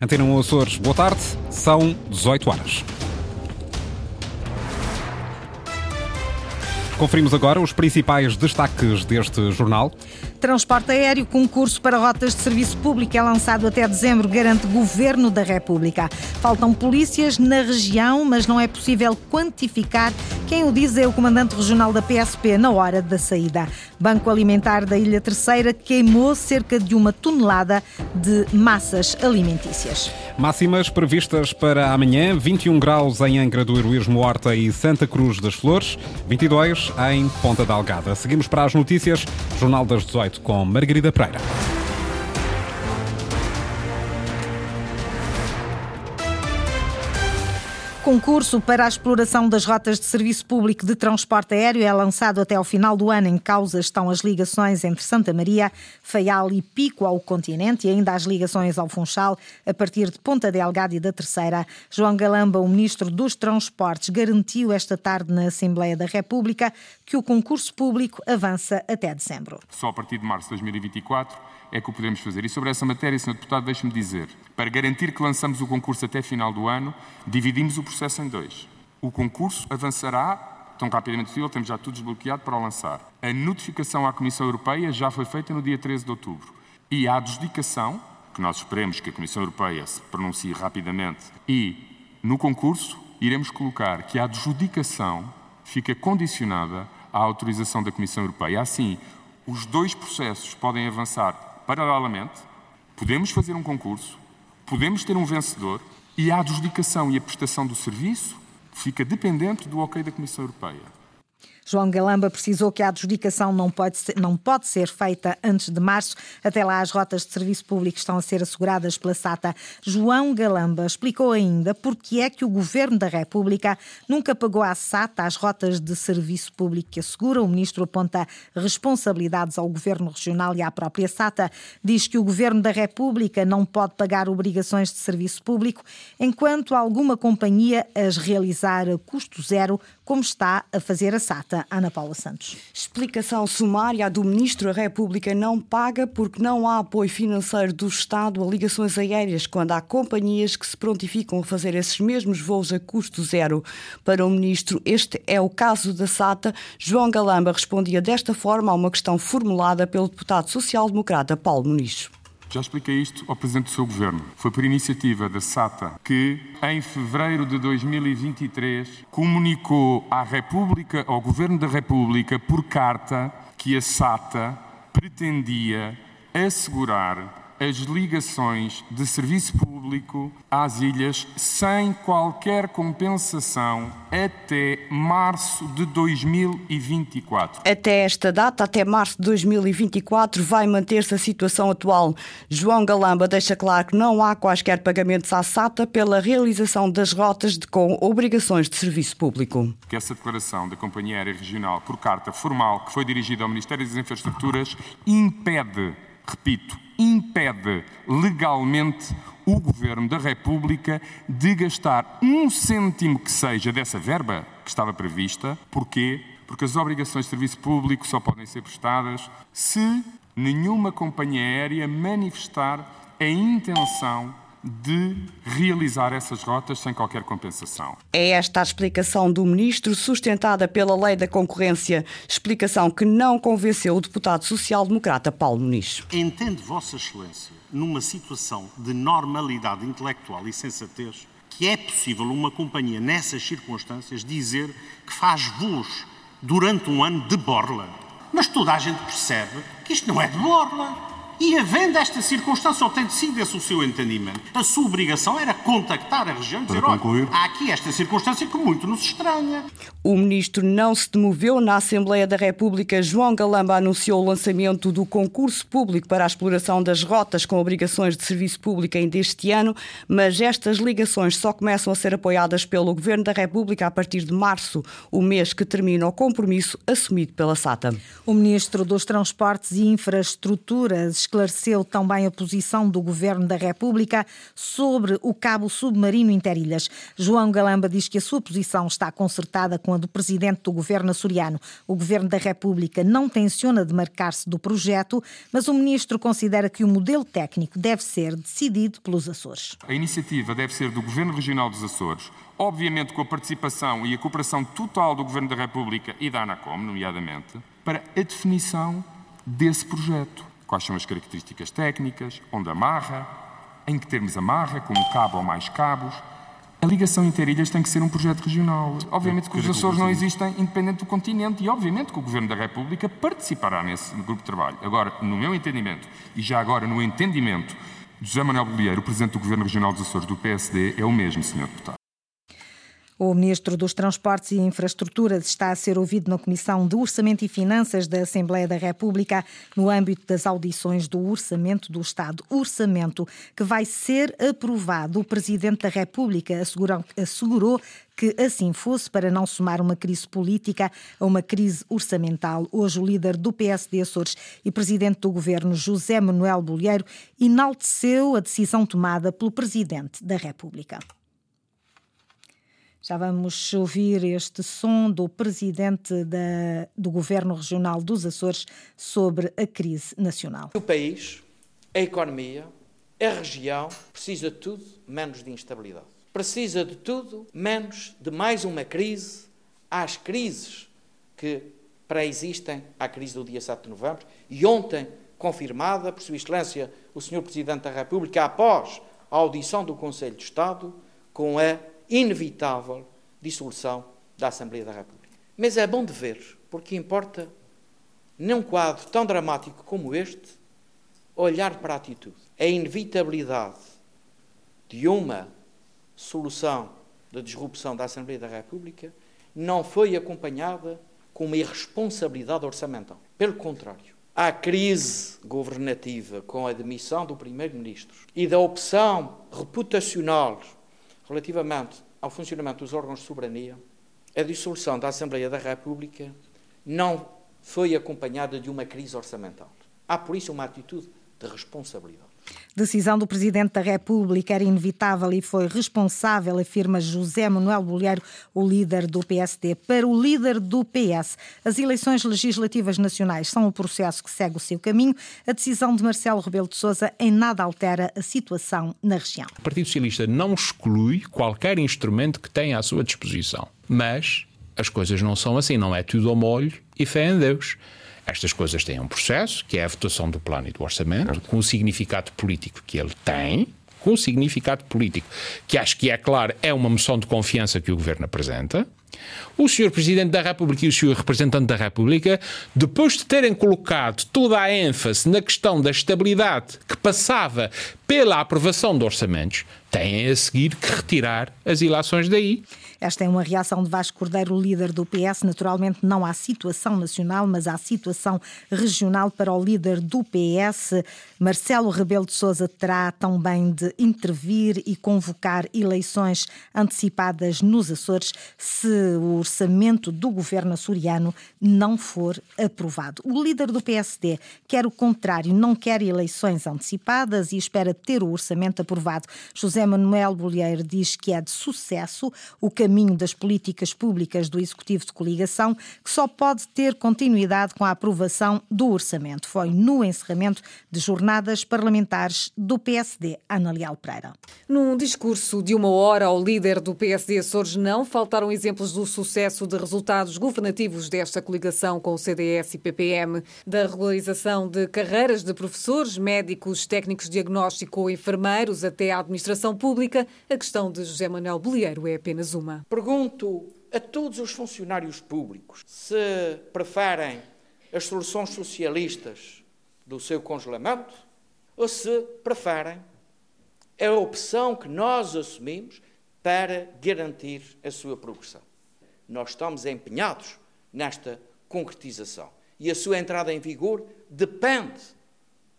Antena 1 Açores, boa tarde, são 18 horas. Conferimos agora os principais destaques deste jornal. Transporte aéreo, concurso para rotas de serviço público é lançado até dezembro, garante Governo da República. Faltam polícias na região, mas não é possível quantificar. Quem o diz é o comandante regional da PSP na hora da saída. Banco Alimentar da Ilha Terceira queimou cerca de uma tonelada de massas alimentícias. Máximas previstas para amanhã: 21 graus em Angra do Heroísmo Horta e Santa Cruz das Flores, 22 em Ponta da Algada. Seguimos para as notícias, Jornal das 18 com Margarida Pereira. Concurso para a exploração das rotas de serviço público de transporte aéreo é lançado até ao final do ano. Em causa estão as ligações entre Santa Maria, Faial e Pico ao continente e ainda as ligações ao Funchal a partir de Ponta Delgada e da Terceira. João Galamba, o ministro dos Transportes, garantiu esta tarde na Assembleia da República que o concurso público avança até dezembro. Só a partir de março de 2024 é que o podemos fazer. E sobre essa matéria, Sr. Deputado, deixe-me dizer, para garantir que lançamos o concurso até final do ano, dividimos o processo em dois. O concurso avançará tão rapidamente possível, temos já tudo desbloqueado para o lançar. A notificação à Comissão Europeia já foi feita no dia 13 de outubro. E a adjudicação, que nós esperemos que a Comissão Europeia se pronuncie rapidamente, e no concurso iremos colocar que a adjudicação fica condicionada à autorização da Comissão Europeia. Assim, os dois processos podem avançar paralelamente, podemos fazer um concurso, podemos ter um vencedor e a adjudicação e a prestação do serviço fica dependente do ok da Comissão Europeia. João Galamba precisou que a adjudicação não pode, ser, não pode ser feita antes de março. Até lá, as rotas de serviço público estão a ser asseguradas pela SATA. João Galamba explicou ainda porque é que o Governo da República nunca pagou à SATA as rotas de serviço público que assegura. O ministro aponta responsabilidades ao Governo Regional e à própria SATA. Diz que o Governo da República não pode pagar obrigações de serviço público enquanto alguma companhia as realizar a custo zero, como está a fazer a SATA. Ana Paula Santos. Explicação sumária do Ministro da República não paga porque não há apoio financeiro do Estado a ligações aéreas quando há companhias que se prontificam a fazer esses mesmos voos a custo zero. Para o Ministro, este é o caso da SATA. João Galamba respondia desta forma a uma questão formulada pelo deputado social-democrata Paulo Muniz. Já expliquei isto ao Presidente do seu Governo. Foi por iniciativa da SATA que, em fevereiro de 2023, comunicou à República, ao Governo da República, por carta, que a SATA pretendia assegurar as ligações de serviço público às ilhas sem qualquer compensação até março de 2024. Até esta data, até março de 2024, vai manter-se a situação atual. João Galamba deixa claro que não há quaisquer pagamentos à SATA pela realização das rotas de, com obrigações de serviço público. Que essa declaração da Companhia Aérea Regional, por carta formal que foi dirigida ao Ministério das Infraestruturas, impede, repito, impede legalmente o Governo da República de gastar um cêntimo que seja dessa verba que estava prevista. Porquê? Porque as obrigações de serviço público só podem ser prestadas se nenhuma companhia aérea manifestar a intenção de realizar essas rotas sem qualquer compensação. É esta a explicação do ministro, sustentada pela Lei da Concorrência, explicação que não convenceu o deputado social-democrata Paulo Muniz. Entende Vossa Excelência, numa situação de normalidade intelectual e sensatez, que é possível uma companhia nessas circunstâncias dizer que faz voos durante um ano de borla? Mas toda a gente percebe que isto não é de borla. E havendo esta circunstância, ou tem sido esse o seu entendimento, a sua obrigação era contactar a região e dizer, olha, há aqui esta circunstância que muito nos estranha. O ministro não se demoveu. Na Assembleia da República, João Galamba anunciou o lançamento do concurso público para a exploração das rotas com obrigações de serviço público ainda este ano, mas estas ligações só começam a ser apoiadas pelo Governo da República a partir de março, o mês que termina o compromisso assumido pela SATA. O ministro dos Transportes e Infraestruturas esclareceu também a posição do Governo da República sobre o cabo submarino Interilhas. João Galamba diz que a sua posição está concertada com a do Presidente do Governo açoriano. O Governo da República não tenciona demarcar-se do projeto, mas o Ministro considera que o modelo técnico deve ser decidido pelos Açores. A iniciativa deve ser do Governo Regional dos Açores, obviamente com a participação e a cooperação total do Governo da República e da ANACOM, nomeadamente, para a definição desse projeto. Quais são as características técnicas, onde amarra, em que termos amarra, com um cabo ou mais cabos. A ligação interilhas tem que ser um projeto regional. Obviamente que os Açores não existem independente do continente e obviamente que o Governo da República participará nesse grupo de trabalho. Agora, no meu entendimento, e já agora no entendimento de José Manuel Bolieiro, o Presidente do Governo Regional dos Açores do PSD, é o mesmo, Sr. Deputado. O Ministro dos Transportes e Infraestruturas está a ser ouvido na Comissão de Orçamento e Finanças da Assembleia da República no âmbito das audições do Orçamento do Estado. Orçamento que vai ser aprovado. O Presidente da República assegurou, que assim fosse para não somar uma crise política a uma crise orçamental. Hoje, o líder do PSD Açores e presidente do governo, José Manuel Bolheiro, enalteceu a decisão tomada pelo Presidente da República. Já vamos ouvir este som do presidente da, do Governo Regional dos Açores sobre a crise nacional. O país, a economia, a região precisa de tudo menos de instabilidade. Precisa de tudo menos de mais uma crise às crises que pré-existem à crise do dia 7 de novembro e ontem confirmada por Sua Excelência o Sr. Presidente da República após a audição do Conselho de Estado com a inevitável dissolução da Assembleia da República. Mas é bom de ver, porque importa, num quadro tão dramático como este, olhar para a atitude. A inevitabilidade de uma solução da disrupção da Assembleia da República não foi acompanhada com uma irresponsabilidade orçamental. Pelo contrário, a crise governativa com a demissão do Primeiro-Ministro e da opção reputacional relativamente ao funcionamento dos órgãos de soberania, a dissolução da Assembleia da República não foi acompanhada de uma crise orçamental. Há, por isso, uma atitude de responsabilidade. Decisão do Presidente da República era inevitável e foi responsável, afirma José Manuel Bolheiro, o líder do PSD. Para o líder do PS, as eleições legislativas nacionais são o processo que segue o seu caminho. A decisão de Marcelo Rebelo de Sousa em nada altera a situação na região. O Partido Socialista não exclui qualquer instrumento que tenha à sua disposição, mas as coisas não são assim, não é tudo ao molho e fé em Deus. Estas coisas têm um processo, que é a votação do plano e do orçamento, com o significado político que ele tem, com o significado político, que acho que é claro, é uma moção de confiança que o governo apresenta. O Sr. Presidente da República e o Sr. Representante da República, depois de terem colocado toda a ênfase na questão da estabilidade que passava pela aprovação de orçamentos, têm a seguir que retirar as ilações daí. Esta é uma reação de Vasco Cordeiro, líder do PS. Naturalmente, não há situação nacional, mas há situação regional para o líder do PS. Marcelo Rebelo de Sousa terá também de intervir e convocar eleições antecipadas nos Açores se o orçamento do governo açoriano não for aprovado. O líder do PSD quer o contrário, não quer eleições antecipadas e espera ter o orçamento aprovado. José Manuel Bolheiro diz que é de sucesso o caminho caminho das políticas públicas do Executivo de Coligação, que só pode ter continuidade com a aprovação do orçamento. Foi no encerramento de jornadas parlamentares do PSD, Ana Leal Pereira. Num discurso de uma hora ao líder do PSD Açores, não faltaram exemplos do sucesso de resultados governativos desta coligação com o CDS e PPM, da regularização de carreiras de professores, médicos, técnicos de diagnóstico ou enfermeiros até à administração pública. A questão de José Manuel Bolieiro é apenas uma. Pergunto a todos os funcionários públicos se preferem as soluções socialistas do seu congelamento ou se preferem a opção que nós assumimos para garantir a sua progressão. Nós estamos empenhados nesta concretização e a sua entrada em vigor depende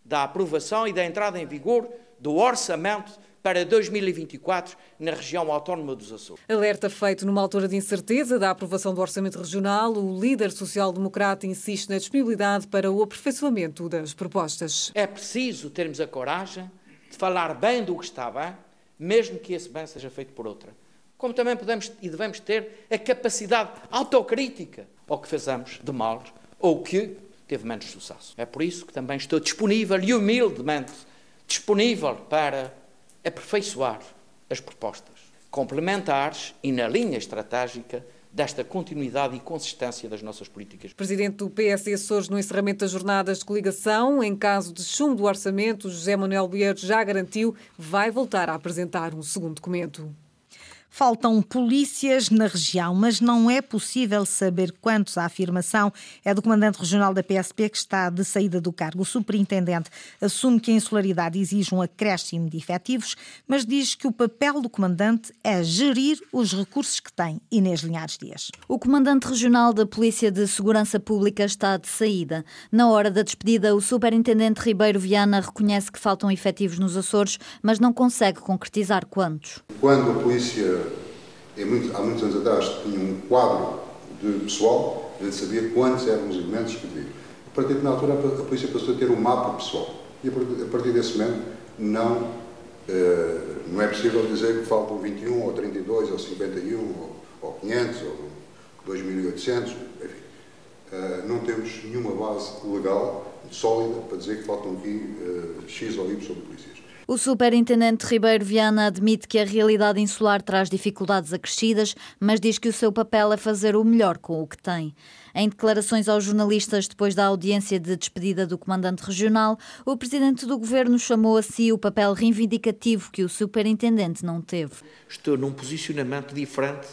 da aprovação e da entrada em vigor do orçamento para 2024 na região autónoma dos Açores. Alerta feito numa altura de incerteza da aprovação do Orçamento Regional, o líder social-democrata insiste na disponibilidade para o aperfeiçoamento das propostas. É preciso termos a coragem de falar bem do que está bem, mesmo que esse bem seja feito por outra. Como também podemos e devemos ter a capacidade autocrítica ao que fazemos de mal ou que teve menos sucesso. É por isso que também estou disponível e humildemente disponível para aperfeiçoar as propostas complementares e na linha estratégica desta continuidade e consistência das nossas políticas. Presidente do PSD Açores, no encerramento das jornadas de coligação, em caso de chumbo do orçamento, José Manuel Vieira já garantiu vai voltar a apresentar um segundo documento. Faltam polícias na região, mas não é possível saber quantos. A afirmação é do comandante regional da PSP que está de saída do cargo. O superintendente assume que a insularidade exige um acréscimo de efetivos, mas diz que o papel do comandante é gerir os recursos que tem. Inês Linhares Dias. O comandante regional da Polícia de Segurança Pública está de saída. Na hora da despedida, o superintendente Ribeiro Viana reconhece que faltam efetivos nos Açores, mas não consegue concretizar quantos. Quando a polícia muito, há muitos anos atrás tinha um quadro de pessoal, a gente sabia quantos eram os elementos que devia. A partir de na altura a polícia passou a ter um mapa pessoal. E a partir desse momento não, uh, não é possível dizer que faltam 21 ou 32 ou 51 ou, ou 500 ou 2.800, enfim. Uh, não temos nenhuma base legal sólida para dizer que faltam aqui uh, X ou Y polícias. O superintendente Ribeiro Viana admite que a realidade insular traz dificuldades acrescidas, mas diz que o seu papel é fazer o melhor com o que tem. Em declarações aos jornalistas depois da audiência de despedida do comandante regional, o presidente do governo chamou a si o papel reivindicativo que o superintendente não teve. Estou num posicionamento diferente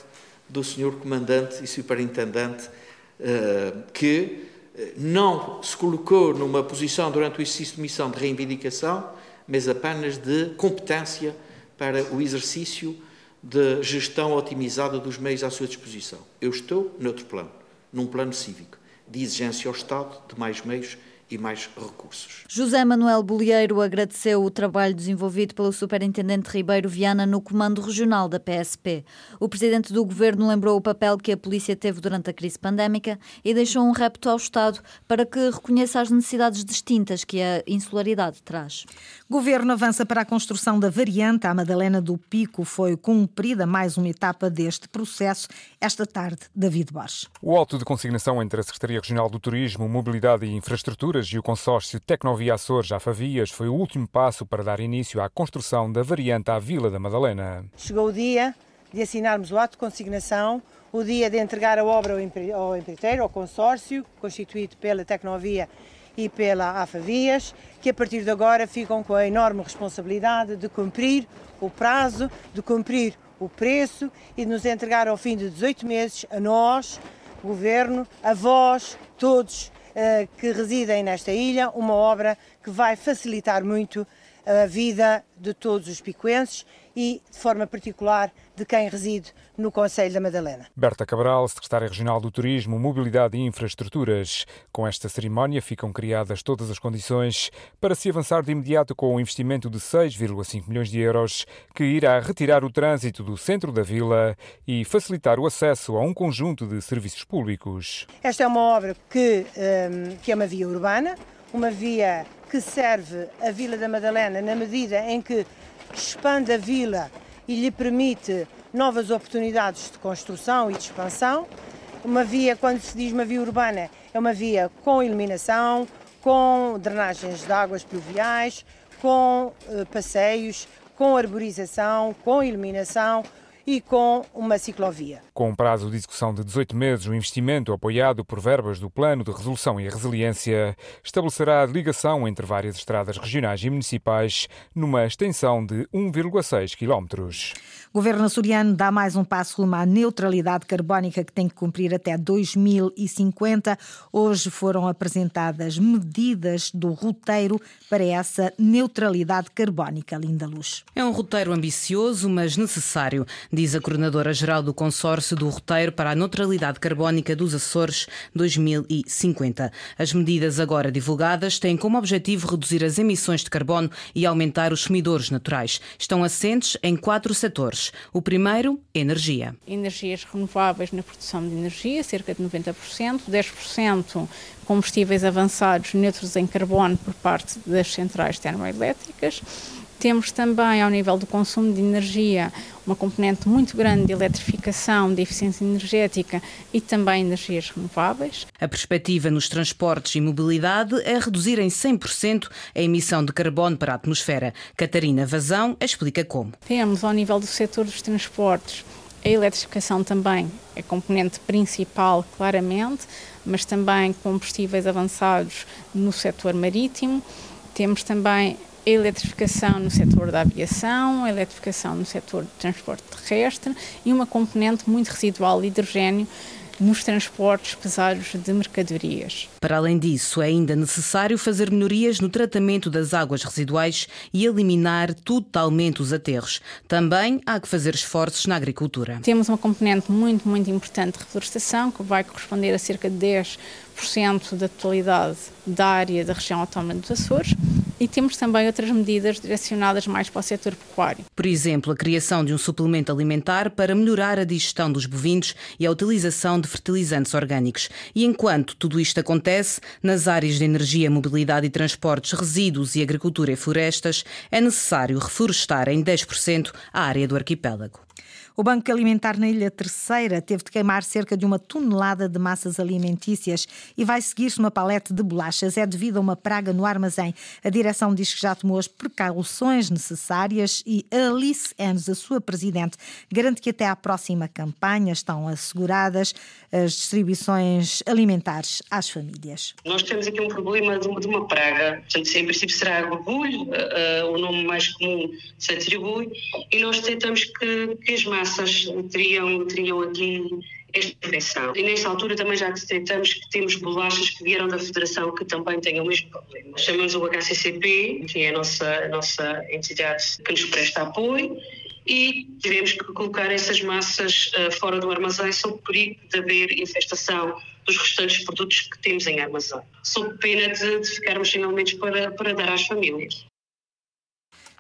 do senhor comandante e superintendente eh, que eh, não se colocou numa posição durante o exercício de missão de reivindicação mas apenas de competência para o exercício de gestão otimizada dos meios à sua disposição. Eu estou noutro plano, num plano cívico, de exigência ao Estado de mais meios e mais recursos. José Manuel Bolieiro agradeceu o trabalho desenvolvido pelo Superintendente Ribeiro Viana no Comando Regional da PSP. O Presidente do Governo lembrou o papel que a polícia teve durante a crise pandémica e deixou um repto ao Estado para que reconheça as necessidades distintas que a insularidade traz. Governo avança para a construção da variante. A Madalena do Pico foi cumprida mais uma etapa deste processo esta tarde. David Bosch. O auto de consignação entre a Secretaria Regional do Turismo, Mobilidade e Infraestruturas e o consórcio Tecnovia Açores Afavias foi o último passo para dar início à construção da variante à Vila da Madalena. Chegou o dia de assinarmos o ato de consignação, o dia de entregar a obra ao empreiteiro, ao consórcio, constituído pela Tecnovia e pela AFAVIAS, que a partir de agora ficam com a enorme responsabilidade de cumprir o prazo, de cumprir o preço e de nos entregar ao fim de 18 meses a nós, Governo, a vós, todos que residem nesta ilha, uma obra que vai facilitar muito a vida de todos os picuenses e, de forma particular, de quem reside no Conselho da Madalena. Berta Cabral, secretária regional do Turismo, Mobilidade e Infraestruturas. Com esta cerimónia ficam criadas todas as condições para se avançar de imediato com o investimento de 6,5 milhões de euros, que irá retirar o trânsito do centro da vila e facilitar o acesso a um conjunto de serviços públicos. Esta é uma obra que, um, que é uma via urbana, uma via que serve a Vila da Madalena na medida em que expande a vila e lhe permite novas oportunidades de construção e de expansão. Uma via, quando se diz uma via urbana, é uma via com iluminação, com drenagens de águas pluviais, com uh, passeios, com arborização, com iluminação, e com uma ciclovia. Com um prazo de execução de 18 meses, o investimento apoiado por verbas do Plano de Resolução e Resiliência estabelecerá a ligação entre várias estradas regionais e municipais numa extensão de 1,6 quilómetros. O governo açoriano dá mais um passo rumo à neutralidade carbónica que tem que cumprir até 2050. Hoje foram apresentadas medidas do roteiro para essa neutralidade carbónica. Linda Luz. É um roteiro ambicioso, mas necessário. Diz a coordenadora-geral do consórcio do roteiro para a neutralidade carbónica dos Açores 2050. As medidas agora divulgadas têm como objetivo reduzir as emissões de carbono e aumentar os sumidores naturais. Estão assentes em quatro setores. O primeiro, energia. Energias renováveis na produção de energia, cerca de 90%, 10% combustíveis avançados neutros em carbono por parte das centrais termoelétricas. Temos também, ao nível do consumo de energia, uma componente muito grande de eletrificação, de eficiência energética e também energias renováveis. A perspectiva nos transportes e mobilidade é reduzir em 100% a emissão de carbono para a atmosfera. Catarina Vazão explica como. Temos, ao nível do setor dos transportes, a eletrificação também é componente principal, claramente, mas também combustíveis avançados no setor marítimo. Temos também eletrificação no setor da aviação, eletrificação no setor de transporte terrestre e uma componente muito residual de hidrogênio nos transportes pesados de mercadorias. Para além disso, é ainda necessário fazer melhorias no tratamento das águas residuais e eliminar totalmente os aterros. Também há que fazer esforços na agricultura. Temos uma componente muito, muito importante de reflorestação, que vai corresponder a cerca de 10% da totalidade da área da região autónoma dos Açores e temos também outras medidas direcionadas mais para o setor pecuário. Por exemplo, a criação de um suplemento alimentar para melhorar a digestão dos bovinos e a utilização de fertilizantes orgânicos. E enquanto tudo isto acontece, nas áreas de energia, mobilidade e transportes, resíduos e agricultura e florestas, é necessário reflorestar em 10% a área do arquipélago. O Banco Alimentar na Ilha Terceira teve de queimar cerca de uma tonelada de massas alimentícias e vai seguir-se uma palete de bolachas. É devido a uma praga no armazém. A direção diz que já tomou as precauções necessárias e Alice Enns, a sua presidente, garante que até à próxima campanha estão asseguradas as distribuições alimentares às famílias. Nós temos aqui um problema de uma, praga, portanto, em princípio será gorgulho, uh, uh, o nome mais comum se atribui, e nós tentamos que, que as massas teriam, teriam aqui esta infecção. E nesta altura também já detectamos que temos bolachas que vieram da Federação que também têm o mesmo problema. Chamamos o HCCP, que é a nossa, a nossa entidade que nos presta apoio, e tivemos que colocar essas massas uh, fora do armazém sob perigo de haver infestação dos restantes produtos que temos em armazém, sob pena de, de ficarmos sem alimentos para, para dar às famílias.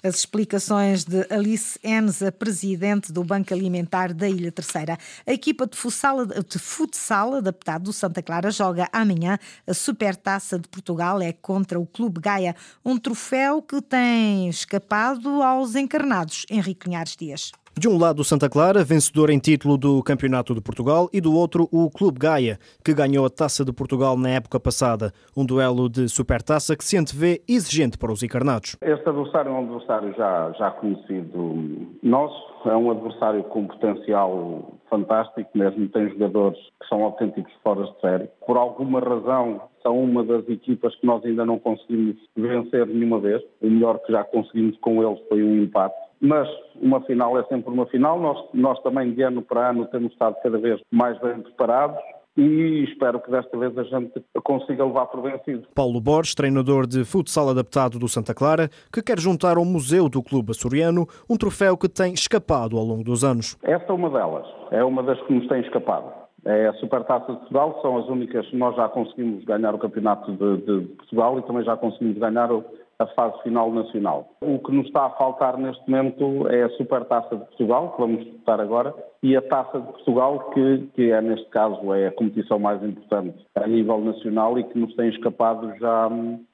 As explicações de Alice Enns, a presidente do Banco Alimentar da Ilha Terceira. A equipa de futsal, de futsal adaptado do Santa Clara joga amanhã a Supertaça de Portugal. É contra o Clube Gaia, um troféu que tem escapado aos encarnados. Henrique Linhares Dias. De um lado, o Santa Clara, vencedor em título do Campeonato de Portugal, e do outro, o Clube Gaia, que ganhou a Taça de Portugal na época passada. Um duelo de supertaça que se antevê exigente para os encarnados. Este adversário é um adversário já, já conhecido nosso, é um adversário com potencial fantástico, mesmo tem jogadores que são autênticos fora de série. Por alguma razão, são uma das equipas que nós ainda não conseguimos vencer nenhuma vez. O melhor que já conseguimos com eles foi um empate mas uma final é sempre uma final. Nós, nós também, de ano para ano, temos estado cada vez mais bem preparados e espero que desta vez a gente consiga levar por vencido. Paulo Borges, treinador de futsal adaptado do Santa Clara, que quer juntar ao Museu do Clube Açoriano um troféu que tem escapado ao longo dos anos. Esta é uma delas, é uma das que nos tem escapado. É a Supertaça de Portugal, são as únicas que nós já conseguimos ganhar o Campeonato de, de Portugal e também já conseguimos ganhar o, a fase final nacional. O que nos está a faltar neste momento é a Supertaça de Portugal, que vamos disputar agora, e a Taça de Portugal, que, que é, neste caso, é a competição mais importante a nível nacional e que nos tem escapado já,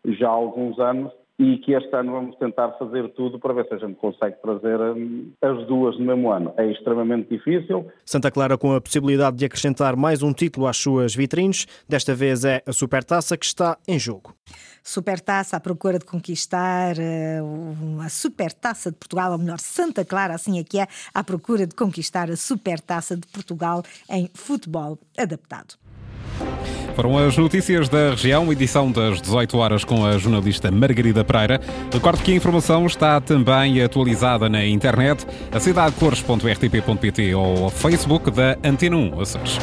já há alguns anos e que este ano vamos tentar fazer tudo para ver se a gente consegue trazer hum, as duas no mesmo ano. É extremamente difícil. Santa Clara com a possibilidade de acrescentar mais um título às suas vitrines. Desta vez é a Supertaça que está em jogo. Supertaça à procura de conquistar eh, a Supertaça de Portugal, ou melhor, Santa Clara, assim é que é, à procura de conquistar a Supertaça de Portugal em futebol adaptado. Foram as notícias da região, edição das 18 horas com a jornalista Margarida Pereira. Recordo que a informação está também atualizada na internet, a cidadecores.rtp.pt ou ao Facebook da Antena 1 Açores.